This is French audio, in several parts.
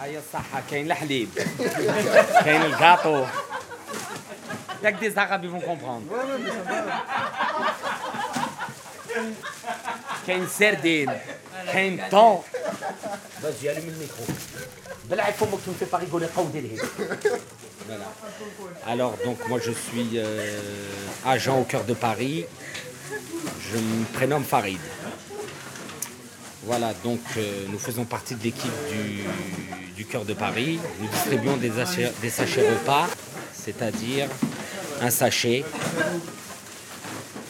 هيا الصحة كاين الحليب كاين الكاطو ياك دي Arabes ils vont comprendre كاين سردين كاين طون Vas-y, allume le micro. Bella, il faut que tu me fais pas rigoler, Voilà. Alors, donc, moi, je suis euh, agent au cœur de Paris. Je me prénomme Farid. Voilà, donc, euh, nous faisons partie de l'équipe du, cœur de Paris. Nous distribuons des, sachets- repas, c'est-à-dire un sachet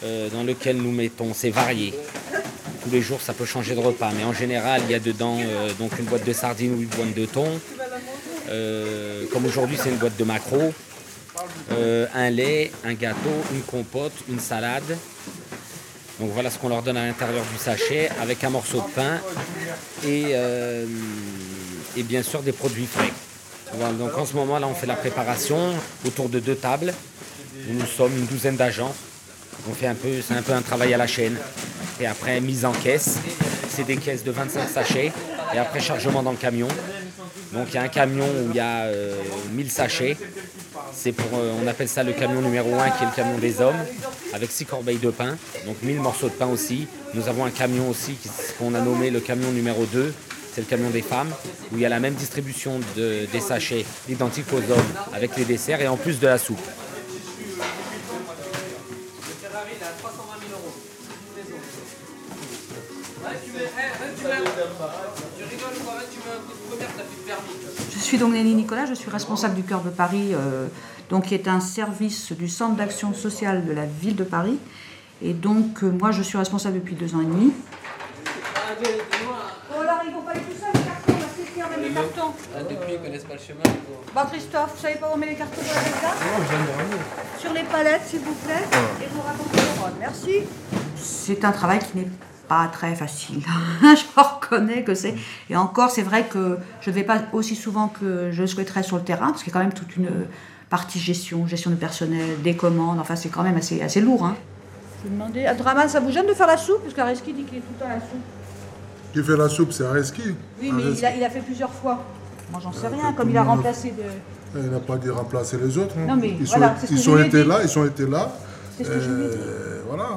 euh, dans lequel nous mettons, c'est varié. Tous les jours, ça peut changer de repas, mais en général, il y a dedans euh, donc une boîte de sardines ou une boîte de thon. Comme aujourd'hui, c'est une boîte de maquereau, un lait, un gâteau, une compote, une salade. Donc voilà ce qu'on leur donne à l'intérieur du sachet avec un morceau de pain et, euh, bien sûr des produits frais. Donc en ce moment là on fait la préparation autour de deux tables. Nous sommes une douzaine d'agents. On fait un peu, c'est un peu un travail à la chaîne. Et après mise en caisse, c'est des caisses de 25 sachets. Et après chargement dans le camion. Donc il y a un camion où il y a euh, 1000 sachets. Euh, on appelle ça le camion numéro 1 qui est le camion des hommes, avec 6 corbeilles de pain, donc 1000 morceaux de pain aussi. Nous avons un camion aussi qu'on a nommé le camion numéro 2, c'est le camion des femmes, où il y a la même distribution de- des sachets identiques aux hommes, avec les desserts et en plus de la soupe. Suis donc Nelly Nicolas, je suis responsable du Cœur de Paris, euh, donc qui est un service du Centre d'action sociale de la ville de Paris. Et donc, euh, moi, je suis responsable depuis deux ans et demi. Oh, alors, ils vont pas aller tout seuls, les cartons, parce que qui emmène les cartons Ah, depuis, ils connaissent pas le chemin. Bah, Christophe, vous savez pas où on met les cartons dans la réserve Sur les palettes, s'il vous plaît, et vous racontez le rôle. Merci. C'est un travail qui n'est pas très facile. je reconnais que c'est. Et encore, c'est vrai que je ne vais pas aussi souvent que je souhaiterais sur le terrain, parce qu'il y a quand même toute une partie gestion, gestion du personnel, des commandes. Enfin, c'est quand même assez, assez lourd. Hein. Je vais demander à Draman, ça vous gêne de faire la soupe? Parce qu'Areski dit qu'il est tout le temps à la soupe. Qui fait la soupe, c'est Areski. Oui, mais il a, il a fait plusieurs fois. Moi, j'en sais rien, comme il a remplacé de. Il n'a pas dit remplacer les autres. hein. Non, mais ils voilà, sont, ils que sont été dit. là, ils sont été là. C'est ce que je lui ai dit. Euh, Voilà.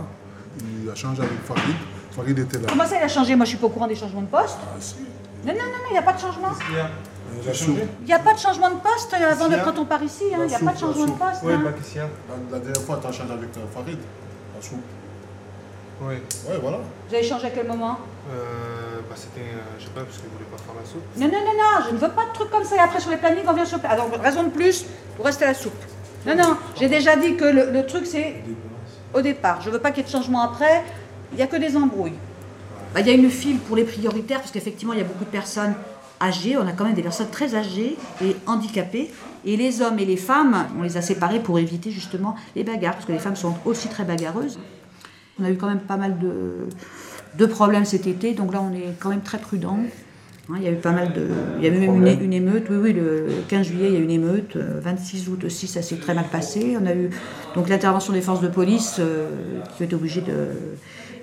Il a changé avec Farid. Farid était là. Comment ça, il a changé? Moi, je suis pas au courant des changements de poste. Ah, si. Non, non, non, non, il n'y a pas de changement. Soupe. Il n'y a pas de changement de poste euh, avant de, quand on part ici. hein. Il n'y a pas de changement de poste. Oui, hein. bah qu'est-ce qu'il y a? La, la dernière fois, tu as changé avec euh, Farid. La soupe. Oui. Ouais, voilà. Vous avez changé à quel moment? Euh, bah c'était, euh, je sais pas, parce qu'ils voulaient pas faire la soupe. Non, non, non, non, je ne veux pas de trucs comme ça. Et après, sur les plannings, on vient sur le Alors, raison de plus pour rester à la soupe. Non, non, j'ai déjà dit que le, le truc, c'est au départ. Je ne veux pas qu'il y ait de changement après. Il n'y a que des embrouilles. Bah, Il y a une file pour les prioritaires, parce qu'effectivement, il y a beaucoup de personnes âgées. On a quand même des personnes très âgées et handicapées. Et les hommes et les femmes, on les a séparés pour éviter justement les bagarres, parce que les femmes sont aussi très bagarreuses. On a eu quand même pas mal de, de problèmes cet été, donc là, on est quand même très prudent. Hein, il y a eu pas mal de. Il y a eu même une, une émeute, oui, oui, le 15 juillet, il y a eu une émeute. euh, 26 août aussi, ça s'est très mal passé. On a eu donc l'intervention des forces de police euh, qui ont été obligées de,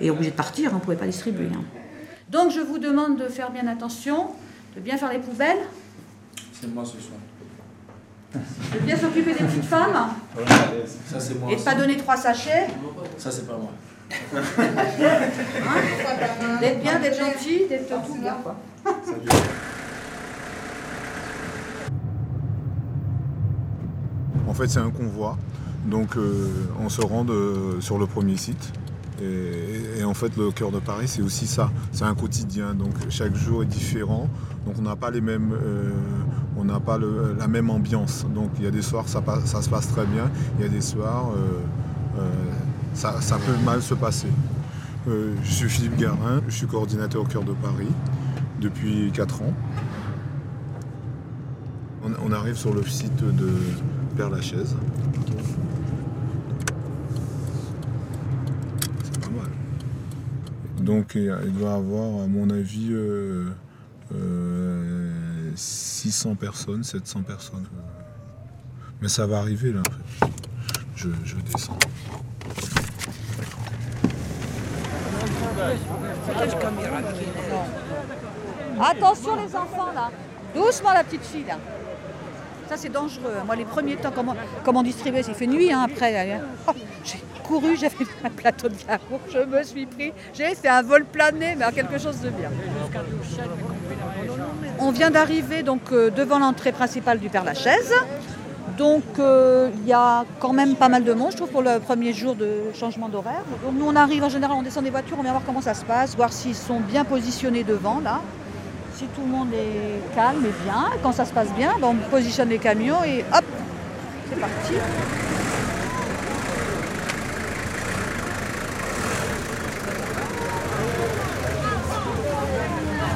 et obligées de partir, hein, on ne pouvait pas distribuer. hein. Donc je vous demande de faire bien attention, de bien faire les poubelles, C'est moi ce soir. de bien s'occuper des petites femmes Ça, c'est moi. et de ne pas donner trois sachets, Ça, c'est pas moi. D'être bien, d'être gentil, d'être tout bien. En fait, c'est un convoi. Donc, euh, on se rend de- sur le premier site. Et, en fait, le cœur de Paris, c'est aussi ça. C'est un quotidien. Donc, chaque jour est différent. Donc, on n'a pas les mêmes, euh, on n'a pas la même ambiance. Donc, il y a des soirs, ça, se passe très bien. Il y a des soirs, euh, euh, ça, peut mal se passer. Euh, je suis Philippe Garin. Je suis coordinateur au cœur de Paris depuis 4 ans. On, arrive sur le site de Père Lachaise. C'est pas mal. Donc il doit avoir, à mon avis, euh, euh, 600 personnes, 700 personnes. Mais ça va arriver là. je descends. Attention les enfants là. Doucement la petite fille là. Ça c'est dangereux. Moi les premiers temps, comment, comment distribuer Il fait nuit hein, après. Oh, j'ai couru, j'ai fait un plateau de yaourt, je me suis pris. J'ai fait un vol plané, mais à quelque chose de bien. On vient d'arriver donc euh, devant l'entrée principale du Père Lachaise. Donc euh, il y a quand même pas mal de monde, je trouve, pour le premier jour de changement d'horaire. Donc nous on arrive en général, on descend des voitures, on vient voir comment ça se passe, voir s'ils sont bien positionnés devant là. Si tout le monde est calme et bien, quand ça se passe bien, ben, on positionne les camions et hop, c'est parti.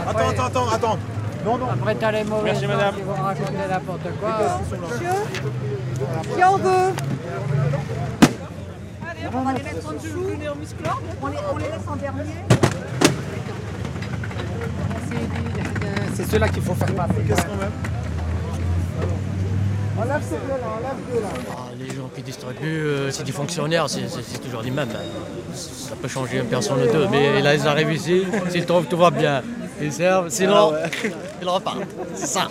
Attends, attends, attends, attends. Non, non. Après, t'as les mauvais Merci, madame. qui vont raconter n'importe quoi. Monsieur, qui en veut On va les mettre en dessous. On les, on les laisse en dernier. C'est ceux-là qu'il faut faire passer. Ah, les gens qui distribuent, euh, c'est des fonctionnaires, c'est- toujours les mêmes. Ça peut changer une personne ou deux, mais là ils arrivent ici, s'ils trouvent tout va bien, ils servent, sinon ils repartent. C'est ça.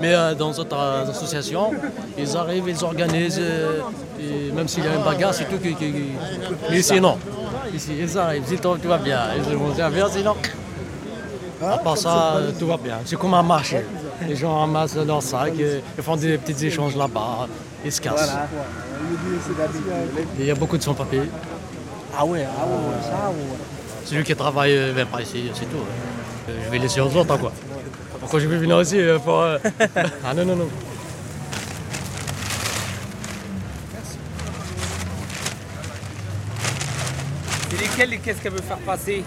Mais euh, dans d'autres euh, associations, ils arrivent, ils organisent, euh, et même s'il y a une bagarre, c'est tout qui. Mais ici non. Ici ils arrivent, s'ils trouvent tout va bien, ils vont servir, sinon. À part ça, tout va bien. C'est comme un marché. Les gens ramassent leurs sacs, ils font des petits échanges là-bas, ils se cassent. Il y a beaucoup de sans-papiers. Ah ouais, ah ouais, ça ouais. Celui qui travaille vient pas ici, c'est tout. Euh, Je vais laisser aux autres, quoi. Pourquoi je vais venir aussi euh, pour... euh, Ah non, non, non. C'est lesquels les caisses qu'elle veut faire passer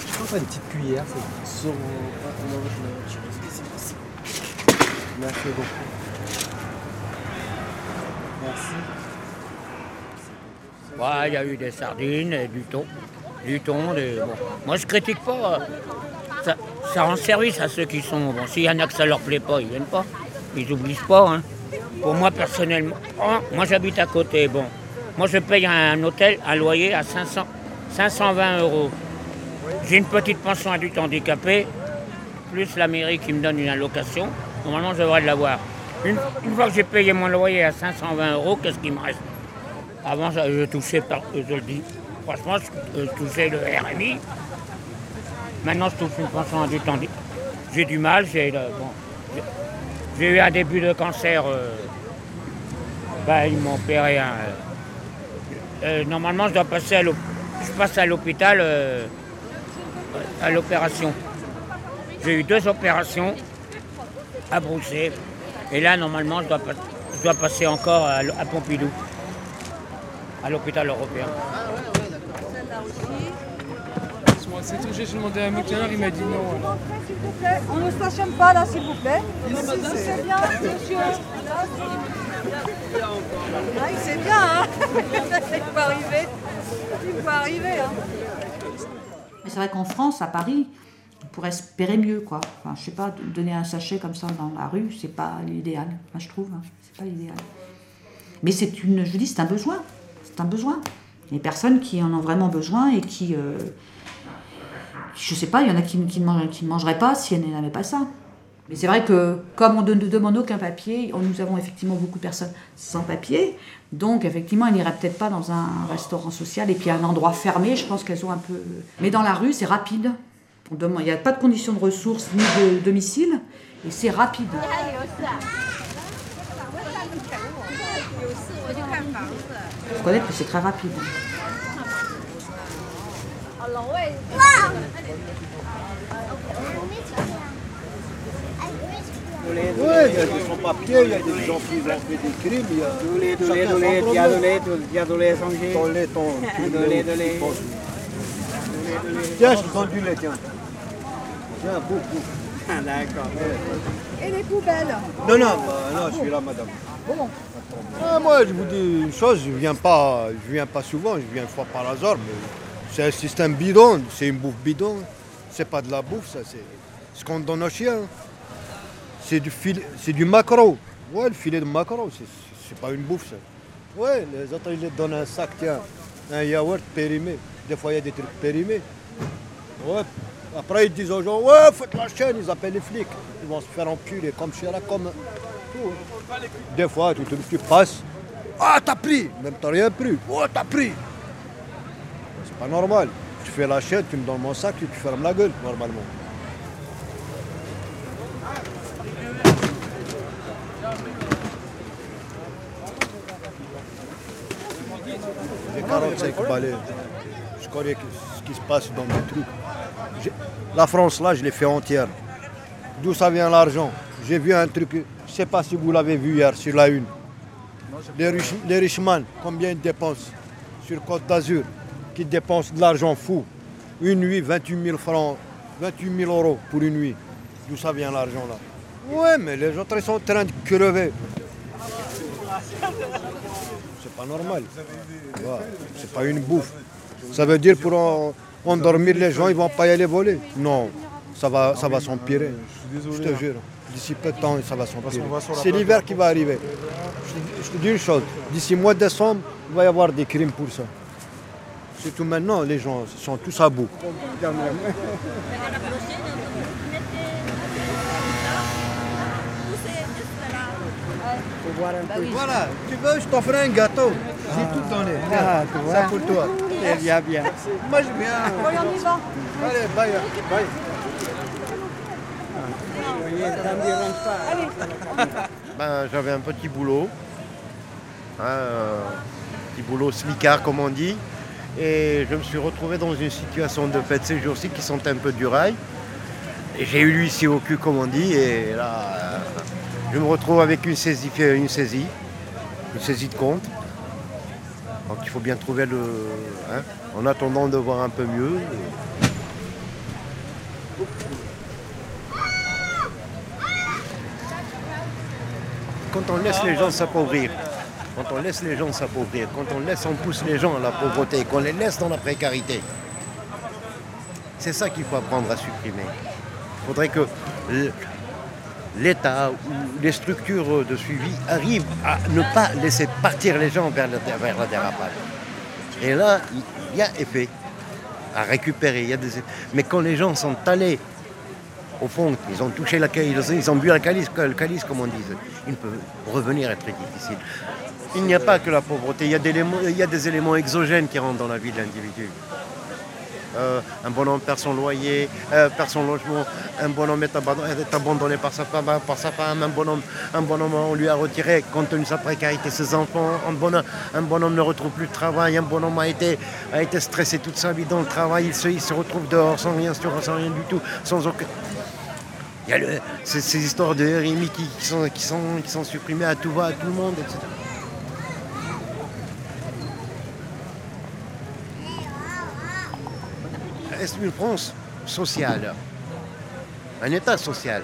Je pense une petite cuillère, c'est sur. Merci beaucoup. Merci. Ouais, il y a eu des sardines, et du thon. Du thon, des- bon. Moi, je critique pas. Ça, rend service à ceux qui sont. Bon, s'il y en a que ça leur plaît pas, ils viennent pas. Ils n'oublient pas. hein. Pour moi, personnellement, oh, moi, j'habite à côté. Bon, moi, je paye un hôtel, un loyer à 500, 520 euros. J'ai une petite pension adulte handicapé, plus la mairie qui me donne une allocation. Normalement, je devrais l'avoir. Une, une fois que j'ai payé mon loyer à 520 euros, qu'est-ce qui me reste? Avant, je touchais, par- je le dis, franchement, je touchais le RMI. Maintenant, je touche une pension adulte handi- J'ai du mal, bon, j'ai- eu un début de cancer. euh, ben, ils m'ont opéré euh, euh, normalement, je dois passer à je passe à l'hôpital euh, à l'opération. J'ai eu deux opérations à Bruxelles. Et là, normalement, je dois, passer encore à, Pompidou à l'hôpital européen. Moi, c'est tout, j'ai demandé à un mec tout à l'heure, il m'a dit non. alors. S'il vous plaît, on ne stationne pas là, s'il vous plaît. C'est bien, monsieur. Ah, il sait bien, hein Il faut arriver. Il faut arriver, hein. Mais c'est vrai qu'en France, à Paris, on pourrait espérer mieux, quoi. Enfin, je sais pas, donner un sachet comme ça dans la rue, c'est pas l'idéal. Enfin, je trouve, hein. c'est pas l'idéal. Mais c'est une, je dis, c'est un besoin. C'est un besoin. Il y a des personnes qui en ont vraiment besoin et qui, euh, je sais pas, il y en a qui, ne mangeraient, pas si elles n'avaient pas ça. Mais c'est vrai que comme on ne demande aucun papier, nous avons effectivement beaucoup de personnes sans papier. Donc effectivement, elles n'iraient peut-être pas dans un restaurant social et puis un endroit fermé. Je pense qu'elles ont un peu. Mais dans la rue, c'est rapide. On demande- Il n'y a pas de conditions de ressources ni de domicile et c'est rapide. Il faut connaître que c'est très rapide. Oui, il y a des sans-papiers, il y a des gens qui ont fait des crimes, il y a dolé, sangé. Ton lait, ton... Tiens, je te donne du lait, tiens. Tiens, beaucoup. Ah, D'accord. Et les poubelles Non, non, bah, non, je suis là, madame. Ah, moi, je vous dis une chose, je viens pas, je viens pas souvent, je viens une fois par hasard, mais c'est un système bidon, c'est une bouffe bidon. C'est pas de la bouffe, ça, c'est ce qu'on donne aux chiens. C'est du filet, c'est du maquereau. Ouais, le filet de maquereau, c'est, c'est pas une bouffe, ça. Ouais, les autres, ils donnent un sac, tiens, un yaourt périmé. Des fois, il y a des trucs périmés. Ouais, Après, ils disent aux gens, ouais, faites la chaîne, ils appellent les flics. Ils vont se faire enculer comme Chirac, comme tout. Des fois, tu, tu, tu passes, ah, t'as pris Même t'as rien pris. Oh, t'as pris pas normal. Tu fais la chaîne, tu me donnes mon sac et tu fermes la gueule, normalement. J'ai 45 balais. Je connais ce qui se passe dans mes trucs. La France, là, je l'ai fait entière. D'où ça vient l'argent? J'ai vu un truc, je ne sais pas si vous l'avez vu hier sur la une. Les, riches, combien ils dépensent sur Côte d'Azur? Qui dépensent de l'argent fou. Une nuit, 28 000 francs, 28 000 euros pour une nuit. D'où ça vient l'argent là Ouais, mais les autres ils sont en train de crever. C'est pas normal. C'est pas une bouffe. Ça veut dire pour en- endormir les gens, ils vont pas y aller voler. Non, ça va, ça va s'empirer. Je te jure. D'ici peu de temps, ça va s'empirer. C'est l'hiver qui va arriver. Je te dis une chose. D'ici mois de décembre, il va y avoir des crimes pour ça. Surtout maintenant, les gens sont tous à bout. Un. Voilà, tu veux, je t'offre un gâteau. J'ai tout donné. Ah, tu vois. Ça pour toi. Eh bien, bien. Moi, je viens. Allez, on y va. Allez, bye. bye. Ben, j'avais un petit boulot, hein, euh, petit boulot smicard comme on dit, et je me suis retrouvé dans une situation de fait ces jours-ci qui sont un peu du rail. J'ai eu l'huissier au cul comme on dit, et là, euh, je me retrouve avec une saisie, une saisie, une saisie de compte. Donc il faut bien trouver le, hein, en attendant de voir un peu mieux. quand on laisse les gens s'appauvrir, quand on laisse les gens s'appauvrir, quand on laisse, on pousse les gens à la pauvreté, qu'on les laisse dans la précarité, c'est ça qu'il faut apprendre à supprimer. Il faudrait que l'État ou les structures de suivi arrivent à ne pas laisser partir les gens vers le dérapage. Et là, il y a effet à récupérer. il y a des. Mais quand les gens sont allés au fond, ils ont touché la ils ont bu le calice, le calice comme on dit. Ils peuvent revenir être très difficile. Il n'y a pas que la pauvreté, il y, a des éléments, exogènes qui rentrent dans la vie de l'individu. Euh, un bonhomme perd son loyer, euh, perd son logement, un bonhomme est abandonné, est par, sa femme, par sa femme, un bonhomme, un bonhomme, on lui a retiré, compte tenu de sa précarité, ses enfants, un bonhomme, un bonhomme ne retrouve plus de travail, un bonhomme a été, stressé toute sa vie dans le travail, il se, retrouve dehors sans rien, sans rien du tout, sans aucun, il y a ces, histoires de RMI qui, sont, qui, sont, supprimées à tout va, à tout le monde, etc. Est-ce une France sociale? Un État social?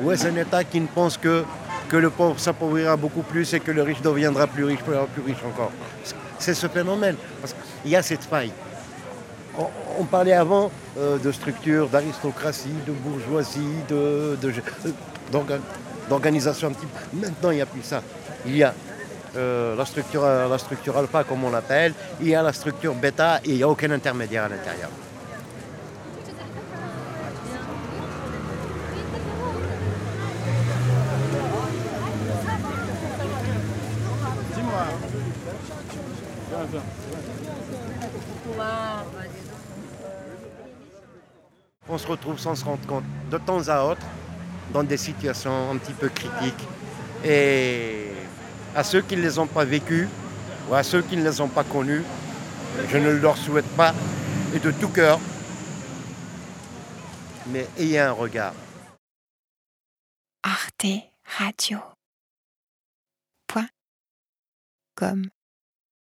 Ou est-ce un État qui ne pense que, que le pauvre s'appauvrira beaucoup plus et que le riche deviendra plus riche, plus, plus riche encore? C'est ce phénomène. Parce qu'il y a cette faille. On, parlait avant euh, de structure, d'aristocratie, de bourgeoisie, de, de- euh, d'orga- d'organisation un petit peu. Maintenant, il n'y a plus ça. Il y a euh, la, structure, la structure alpha, comme on l'appelle, il y a la structure bêta et il n'y a aucun intermédiaire à l'intérieur. On se retrouve sans se rendre compte de temps à autre dans des situations un petit peu critiques. Et à ceux qui ne les ont pas vécues ou à ceux qui ne les ont pas connus, je ne leur souhaite pas, et de tout cœur, mais ayez un regard. Arte Radio.